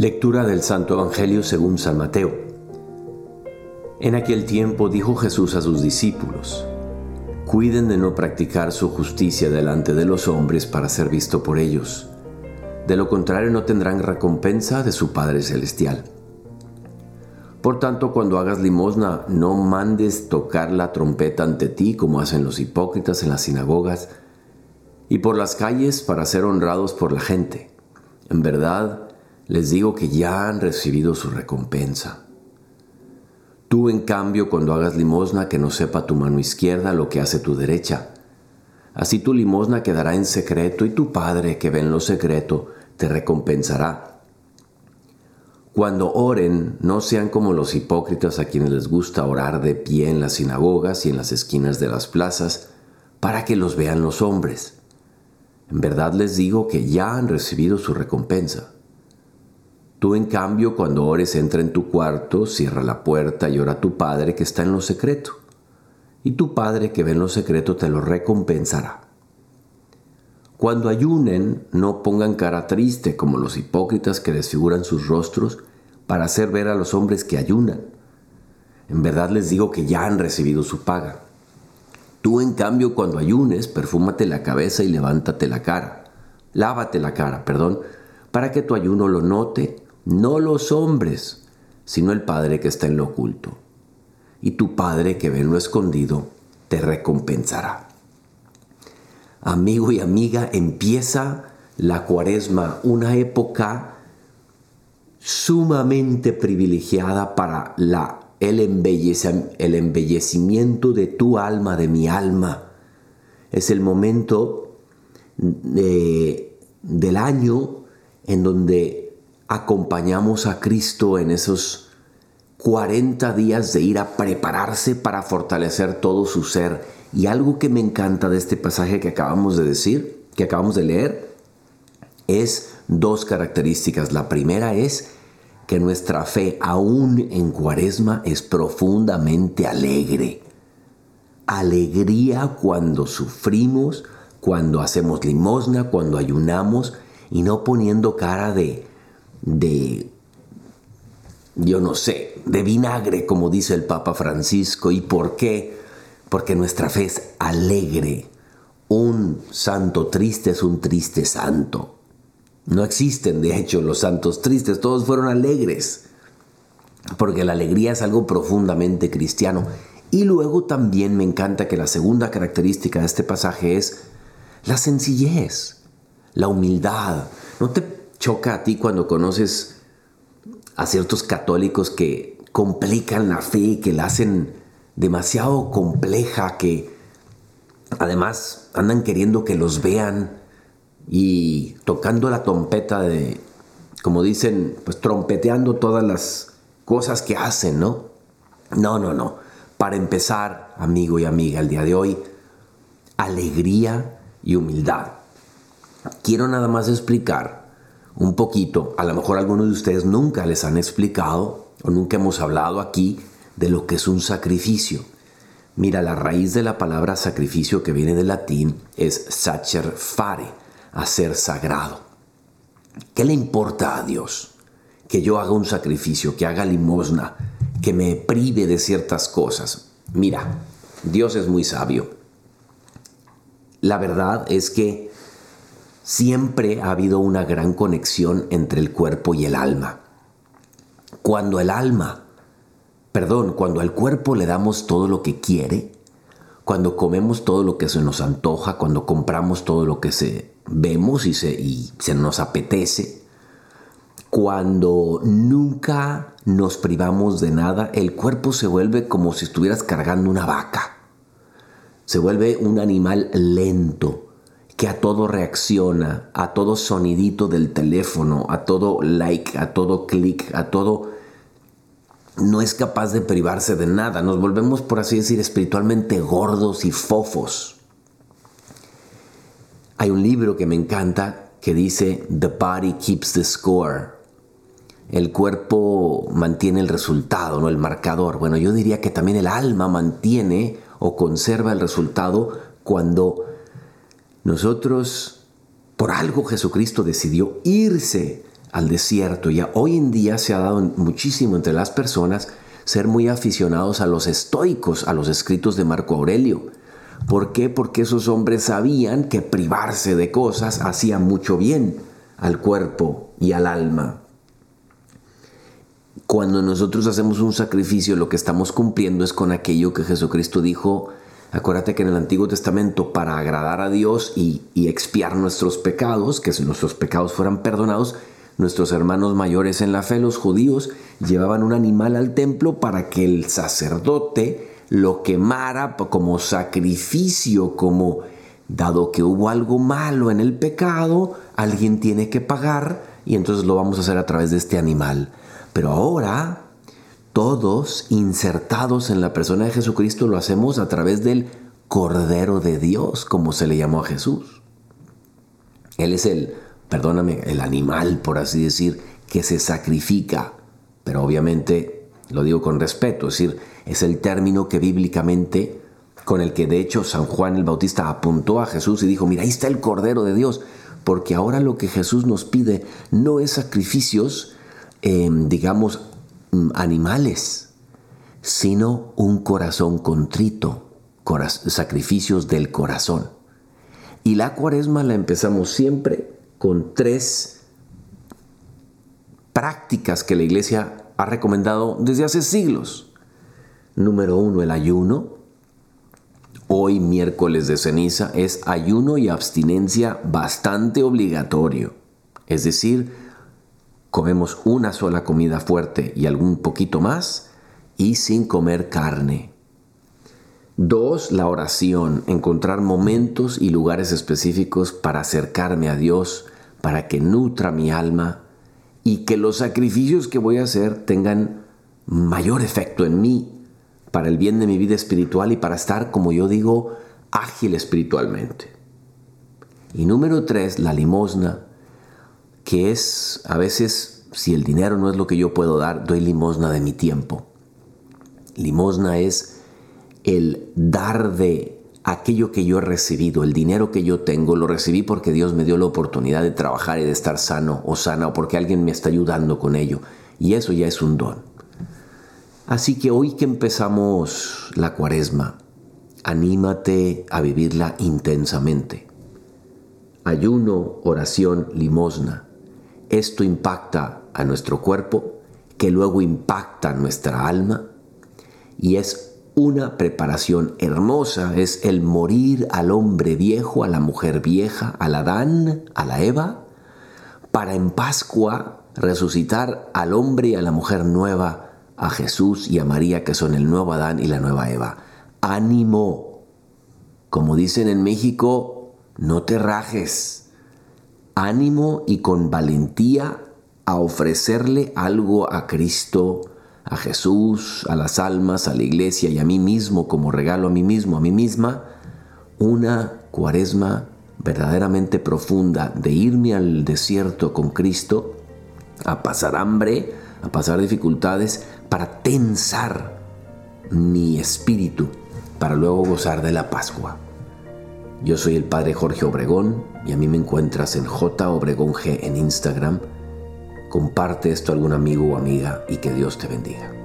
Lectura del Santo Evangelio según San Mateo. En aquel tiempo dijo Jesús a sus discípulos, Cuiden de no practicar su justicia delante de los hombres para ser visto por ellos. De lo contrario no tendrán recompensa de su Padre Celestial. Por tanto, cuando hagas limosna, no mandes tocar la trompeta ante ti como hacen los hipócritas en las sinagogas y por las calles para ser honrados por la gente. En verdad, les digo que ya han recibido su recompensa. Tú, en cambio, cuando hagas limosna, que no sepa tu mano izquierda lo que hace tu derecha. Así tu limosna quedará en secreto y tu Padre que ve en lo secreto te recompensará. Cuando oren, no sean como los hipócritas a quienes les gusta orar de pie en las sinagogas y en las esquinas de las plazas, para que los vean los hombres. En verdad les digo que ya han recibido su recompensa. Tú en cambio cuando ores entra en tu cuarto, cierra la puerta y ora a tu Padre que está en lo secreto. Y tu Padre que ve en lo secreto te lo recompensará. Cuando ayunen, no pongan cara triste como los hipócritas que desfiguran sus rostros para hacer ver a los hombres que ayunan. En verdad les digo que ya han recibido su paga. Tú en cambio cuando ayunes, perfúmate la cabeza y levántate la cara. Lávate la cara, perdón, para que tu ayuno lo note no los hombres, sino el Padre que está en lo oculto. Y tu Padre que ve en lo escondido, te recompensará. Amigo y amiga, empieza la cuaresma, una época sumamente privilegiada para la, el, el embellecimiento de tu alma, de mi alma. Es el momento de, del año en donde acompañamos a Cristo en esos 40 días de ir a prepararse para fortalecer todo su ser. Y algo que me encanta de este pasaje que acabamos de decir, que acabamos de leer, es dos características. La primera es que nuestra fe, aún en cuaresma, es profundamente alegre. Alegría cuando sufrimos, cuando hacemos limosna, cuando ayunamos y no poniendo cara de de, yo no sé, de vinagre, como dice el Papa Francisco. ¿Y por qué? Porque nuestra fe es alegre. Un santo triste es un triste santo. No existen, de hecho, los santos tristes, todos fueron alegres. Porque la alegría es algo profundamente cristiano. Y luego también me encanta que la segunda característica de este pasaje es la sencillez, la humildad. No te choca a ti cuando conoces a ciertos católicos que complican la fe, que la hacen demasiado compleja, que además andan queriendo que los vean y tocando la trompeta de, como dicen, pues trompeteando todas las cosas que hacen, ¿no? No, no, no. Para empezar, amigo y amiga, el día de hoy, alegría y humildad. Quiero nada más explicar un poquito, a lo mejor algunos de ustedes nunca les han explicado o nunca hemos hablado aquí de lo que es un sacrificio. Mira, la raíz de la palabra sacrificio que viene del latín es sacer fare, hacer sagrado. ¿Qué le importa a Dios? Que yo haga un sacrificio, que haga limosna, que me prive de ciertas cosas. Mira, Dios es muy sabio. La verdad es que siempre ha habido una gran conexión entre el cuerpo y el alma. Cuando el alma, perdón, cuando al cuerpo le damos todo lo que quiere, cuando comemos todo lo que se nos antoja, cuando compramos todo lo que se vemos y se, y se nos apetece, cuando nunca nos privamos de nada, el cuerpo se vuelve como si estuvieras cargando una vaca. Se vuelve un animal lento, que a todo reacciona, a todo sonidito del teléfono, a todo like, a todo clic, a todo... No es capaz de privarse de nada. Nos volvemos, por así decir, espiritualmente gordos y fofos. Hay un libro que me encanta que dice The body keeps the score. El cuerpo mantiene el resultado, no el marcador. Bueno, yo diría que también el alma mantiene o conserva el resultado cuando nosotros, por algo Jesucristo decidió irse al desierto. Ya hoy en día se ha dado muchísimo entre las personas ser muy aficionados a los estoicos, a los escritos de Marco Aurelio. ¿Por qué? Porque esos hombres sabían que privarse de cosas hacía mucho bien al cuerpo y al alma. Cuando nosotros hacemos un sacrificio, lo que estamos cumpliendo es con aquello que Jesucristo dijo. Acuérdate que en el Antiguo Testamento, para agradar a Dios y, expiar nuestros pecados, que si nuestros pecados fueran perdonados, nuestros hermanos mayores en la fe, los judíos, llevaban un animal al templo para que el sacerdote lo quemara como sacrificio, como dado que hubo algo malo en el pecado, alguien tiene que pagar y entonces lo vamos a hacer a través de este animal. Pero ahora, todos insertados en la persona de Jesucristo lo hacemos a través del Cordero de Dios, como se le llamó a Jesús. Él es el, perdóname, el animal, por así decir, que se sacrifica. Pero obviamente lo digo con respeto, es decir, es el término que bíblicamente, con el que de hecho San Juan el Bautista apuntó a Jesús y dijo, mira, ahí está el Cordero de Dios, porque ahora lo que Jesús nos pide no es sacrificios, Em, digamos, animales, sino un corazón contrito, sacrificios del corazón. Y la cuaresma la empezamos siempre con tres prácticas que la iglesia ha recomendado desde hace siglos. Número uno, el ayuno. Hoy, miércoles de ceniza, es ayuno y abstinencia bastante obligatorio. Es decir, comemos una sola comida fuerte y algún poquito más y sin comer carne. Dos, la oración, encontrar momentos y lugares específicos para acercarme a Dios, para que nutra mi alma y que los sacrificios que voy a hacer tengan mayor efecto en mí, para el bien de mi vida espiritual y para estar, como yo digo, ágil espiritualmente. Y número tres, la limosna, que es a veces, si el dinero no es lo que yo puedo dar, doy limosna de mi tiempo. Limosna es el dar de aquello que yo he recibido, el dinero que yo tengo, lo recibí porque Dios me dio la oportunidad de trabajar y de estar sano o sana o porque alguien me está ayudando con ello. Y eso ya es un don. Así que hoy que empezamos la cuaresma, anímate a vivirla intensamente. Ayuno, oración, limosna. Esto impacta a nuestro cuerpo, que luego impacta nuestra alma y es una preparación hermosa, es el morir al hombre viejo, a la mujer vieja, al Adán, a la Eva, para en Pascua resucitar al hombre y a la mujer nueva, a Jesús y a María, que son el nuevo Adán y la nueva Eva. Ánimo. Como dicen en México, no te rajes ánimo y con valentía a ofrecerle algo a Cristo, a Jesús, a las almas, a la iglesia y a mí mismo como regalo a mí mismo, a mí misma, una cuaresma verdaderamente profunda de irme al desierto con Cristo, a pasar hambre, a pasar dificultades, para tensar mi espíritu, para luego gozar de la Pascua. Yo soy el padre Jorge Obregón y a mí me encuentras en J Obregón G en Instagram. Comparte esto a algún amigo o amiga y que Dios te bendiga.